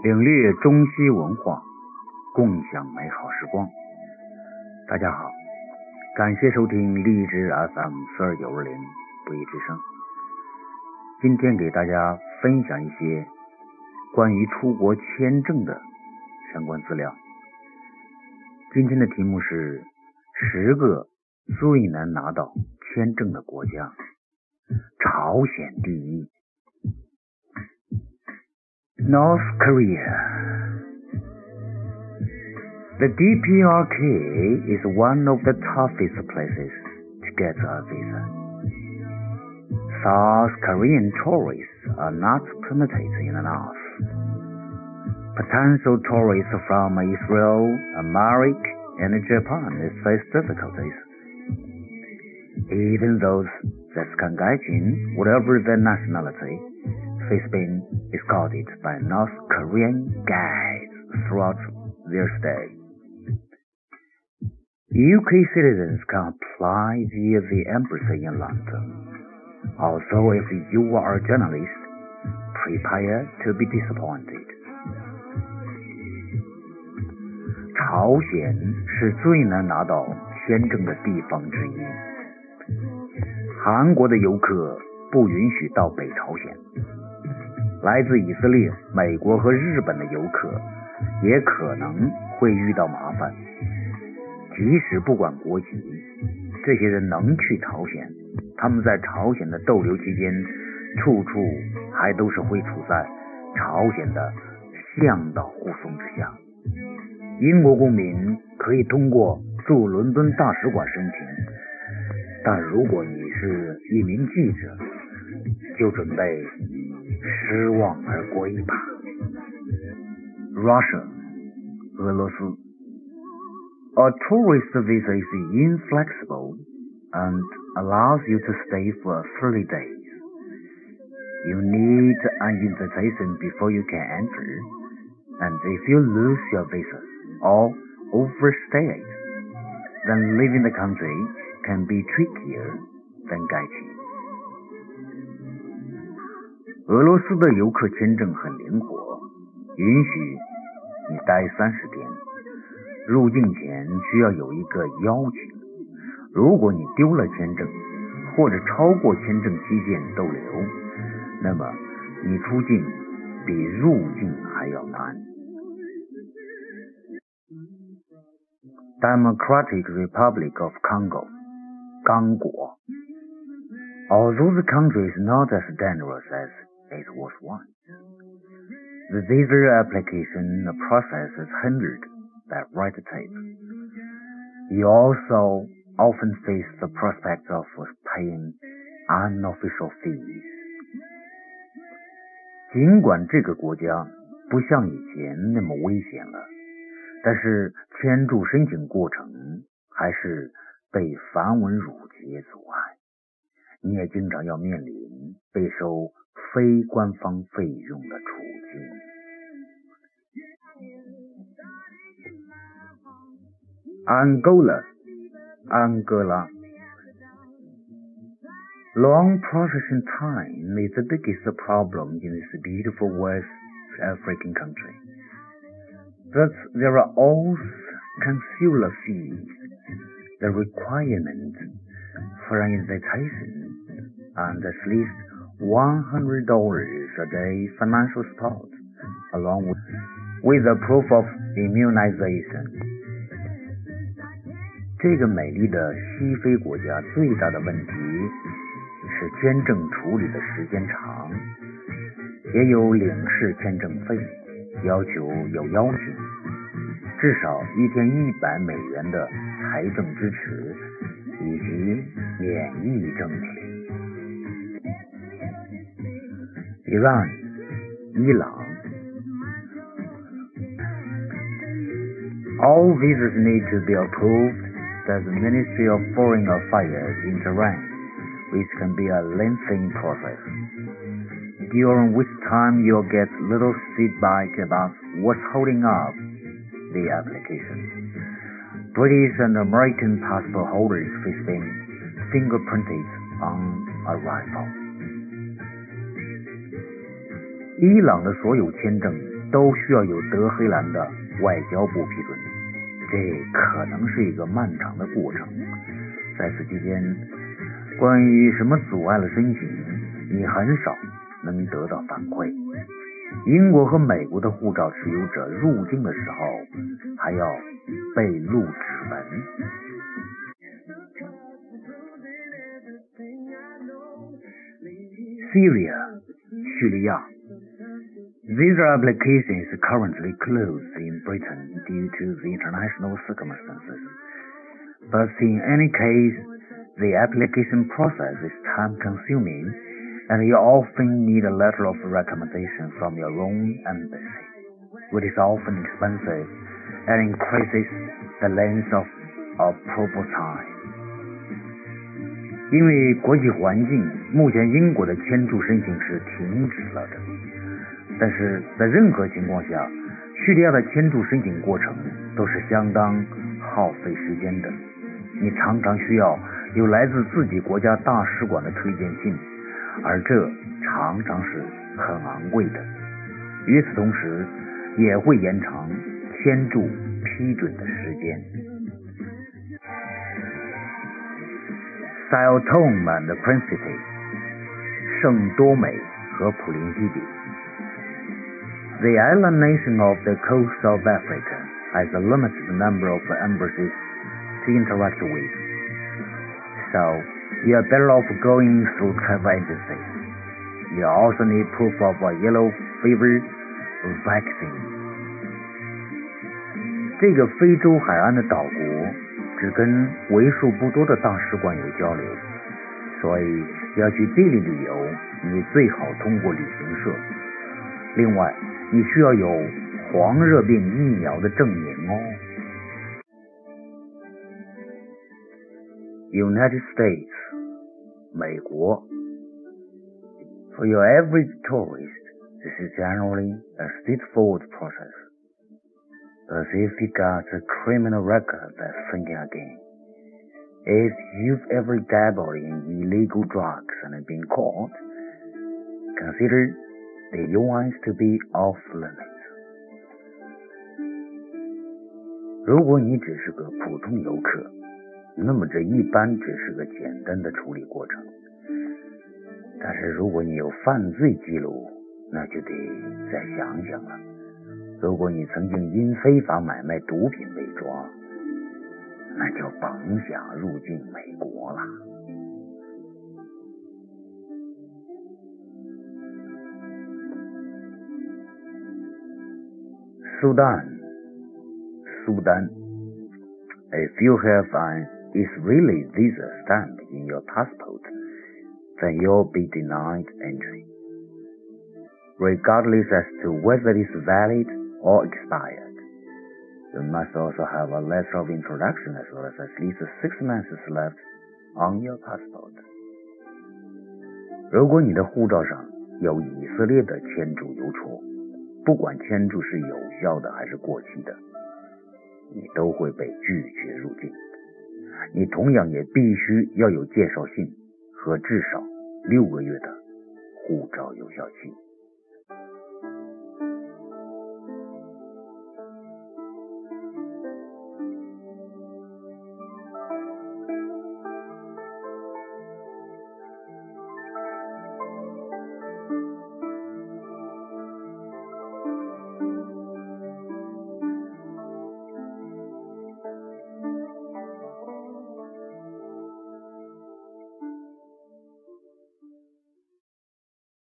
领略中西文化，共享美好时光。大家好，感谢收听荔枝 FM 四二九二零不一之声。今天给大家分享一些关于出国签证的相关资料。今天的题目是十个最难拿到签证的国家，朝鲜第一。North Korea. The DPRK is one of the toughest places to get a visa. South Korean tourists are not permitted in the north. Potential tourists from Israel, America, and Japan face difficulties. Even those that can get in, whatever their nationality, face being escorted by North Korean guides throughout their stay. UK citizens can apply via the embassy in London. Also, if you are a journalist, prepare to be disappointed. 朝鲜是最难拿到签证的地方之一。韩国的游客不允许到北朝鲜。 来自以色列、美国和日本的游客也可能会遇到麻烦。即使不管国籍，这些人能去朝鲜，他们在朝鲜的逗留期间，处处还都是会处在朝鲜的向导护送之下。英国公民可以通过驻伦敦大使馆申请，但如果你是一名记者，就准备。失望而过一把。Russia，俄罗斯。A tourist visa is inflexible and allows you to stay for 30 days. You need an invitation before you can enter, and if you lose your visa or overstay it, then leaving the country can be trickier than getting. 俄罗斯的游客签证很灵活，允许你待三十天。入境前需要有一个邀请。如果你丢了签证，或者超过签证期限逗留，那么你出境比入境还要难。Democratic Republic of Congo，刚果。Although the country is not as dangerous as it was once. The visa application process is hindered by red tape. You also often face the prospect of paying unofficial fees. 尽管这个国家不像以前那么危险了，但是签注申请过程还是被繁文缛节阻碍。你也经常要面临被收 非官方费用的处境。Angola，安哥拉。Long processing time is the biggest problem in this beautiful West African country. Thus, there are also consular fees. The requirement for an invitation and at least $100 a day financial support, along with, with a proof of immunization. 这个美丽的西非国家最大的问题是签证处理的时间长，也有领事签证费，要求有邀请，至少一天一百美元的财政支持，以及免疫证明。Iran, Iran. All visas need to be approved by the Ministry of Foreign Affairs in Tehran, which can be a lengthy process. During which time you'll get little feedback about what's holding up the application. British and American passport holders face being fingerprinted on arrival. 伊朗的所有签证都需要有德黑兰的外交部批准，这可能是一个漫长的过程。在此期间，关于什么阻碍了申请，你很少能得到反馈。英国和美国的护照持有者入境的时候还要被录指纹。Syria，叙利亚。Visa application is currently closed in Britain due to the international circumstances. But in any case, the application process is time consuming and you often need a letter of recommendation from your own embassy, which is often expensive and increases the length of approval time. 因为国际环境，目前英国的签注申请是停止了的。 但是在任何情况下，叙利亚的签注申请过程都是相当耗费时间的。你常常需要有来自自己国家大使馆的推荐信。而这常常是很昂贵的，与此同时也会延长签注批准的时间。Sao Tome and Principe，圣多美和普林西比。The island nation of the coast of Africa has a limited number of embassies to interact with, so you are better off going through travel agencies. You also need proof of a yellow fever vaccine. 这个非洲海岸的岛国只跟为数不多的大使馆有交流，所以要去这里旅游，你最好通过旅行社。另外， 你需要有黄热病疫苗的证明哦。United States 美国。For your average tourist, this is generally a straightforward process. But if you got a criminal record, that's thinking again. If you've ever dabbled in illegal drugs and been caught, consider the US to be off limits. 如果你只是个普通游客，那么这一般只是个简单的处理过程，但是如果你有犯罪记录，那就得再想想了。如果你曾经因非法买卖毒品被抓，那就甭想入境美国了。苏丹，苏丹，If you have an is really visa stamp in your passport, then you'll be denied entry, regardless as to whether it's valid or expired. You must also have a letter of introduction as well as at least six months left on your passport. 如果你的护照上有以色列的签注邮戳， 不管签注是有效的还是过期的，你都会被拒绝入境。你同样也必须要有介绍信和至少六个月的护照有效期。